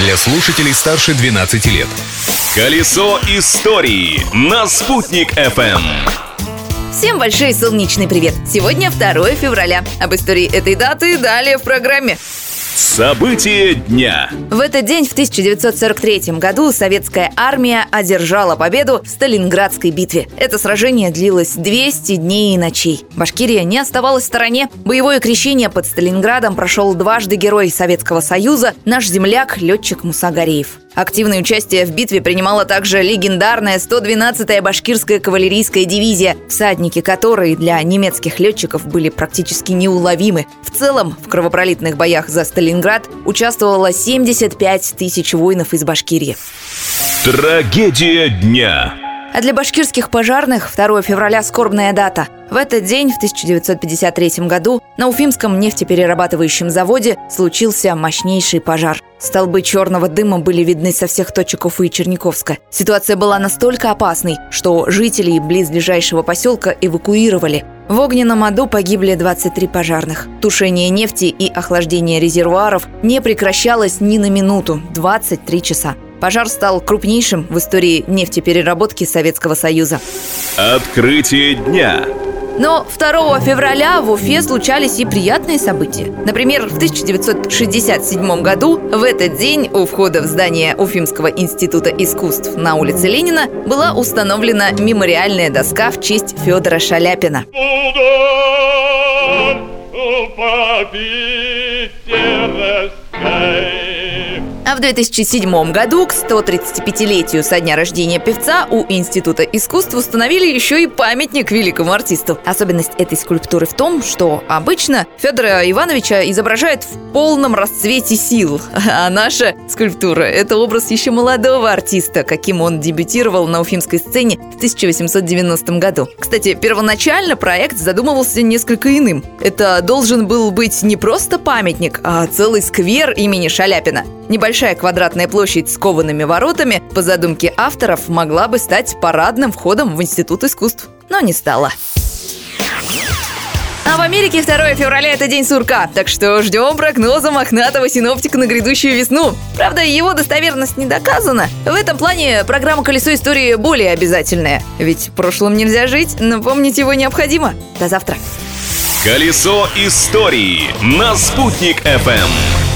для слушателей старше 12 лет. Колесо истории на «Спутник FM. Всем большой солнечный привет! Сегодня 2 февраля. Об истории этой даты далее в программе. События дня. В этот день, в 1943 году, советская армия одержала победу в Сталинградской битве. Это сражение длилось 200 дней и ночей. Башкирия не оставалась в стороне. Боевое крещение под Сталинградом прошел дважды герой Советского Союза, наш земляк, летчик Мусагареев. Активное участие в битве принимала также легендарная 112-я башкирская кавалерийская дивизия, всадники которой для немецких летчиков были практически неуловимы. В целом, в кровопролитных боях за Сталинград участвовало 75 тысяч воинов из Башкирии. Трагедия дня. А для башкирских пожарных 2 февраля скорбная дата. В этот день, в 1953 году, на Уфимском нефтеперерабатывающем заводе случился мощнейший пожар. Столбы черного дыма были видны со всех точек Уфы и Черниковска. Ситуация была настолько опасной, что жителей близлежащего поселка эвакуировали. В огненном аду погибли 23 пожарных. Тушение нефти и охлаждение резервуаров не прекращалось ни на минуту – 23 часа. Пожар стал крупнейшим в истории нефтепереработки Советского Союза. Открытие дня. Но 2 февраля в Уфе случались и приятные события. Например, в 1967 году в этот день у входа в здание Уфимского института искусств на улице Ленина была установлена мемориальная доска в честь Федора Шаляпина. А в 2007 году, к 135-летию со дня рождения певца, у Института искусств установили еще и памятник великому артисту. Особенность этой скульптуры в том, что обычно Федора Ивановича изображают в полном расцвете сил, а наша скульптура – это образ еще молодого артиста, каким он дебютировал на уфимской сцене в 1890 году. Кстати, первоначально проект задумывался несколько иным. Это должен был быть не просто памятник, а целый сквер имени Шаляпина. Небольшая квадратная площадь с коваными воротами, по задумке авторов, могла бы стать парадным входом в Институт искусств, но не стала. А в Америке 2 февраля это день сурка, так что ждем прогноза мохнатого синоптика на грядущую весну. Правда, его достоверность не доказана. В этом плане программа «Колесо истории» более обязательная. Ведь прошлым нельзя жить, но помнить его необходимо. До завтра. Колесо истории на «Спутник FM.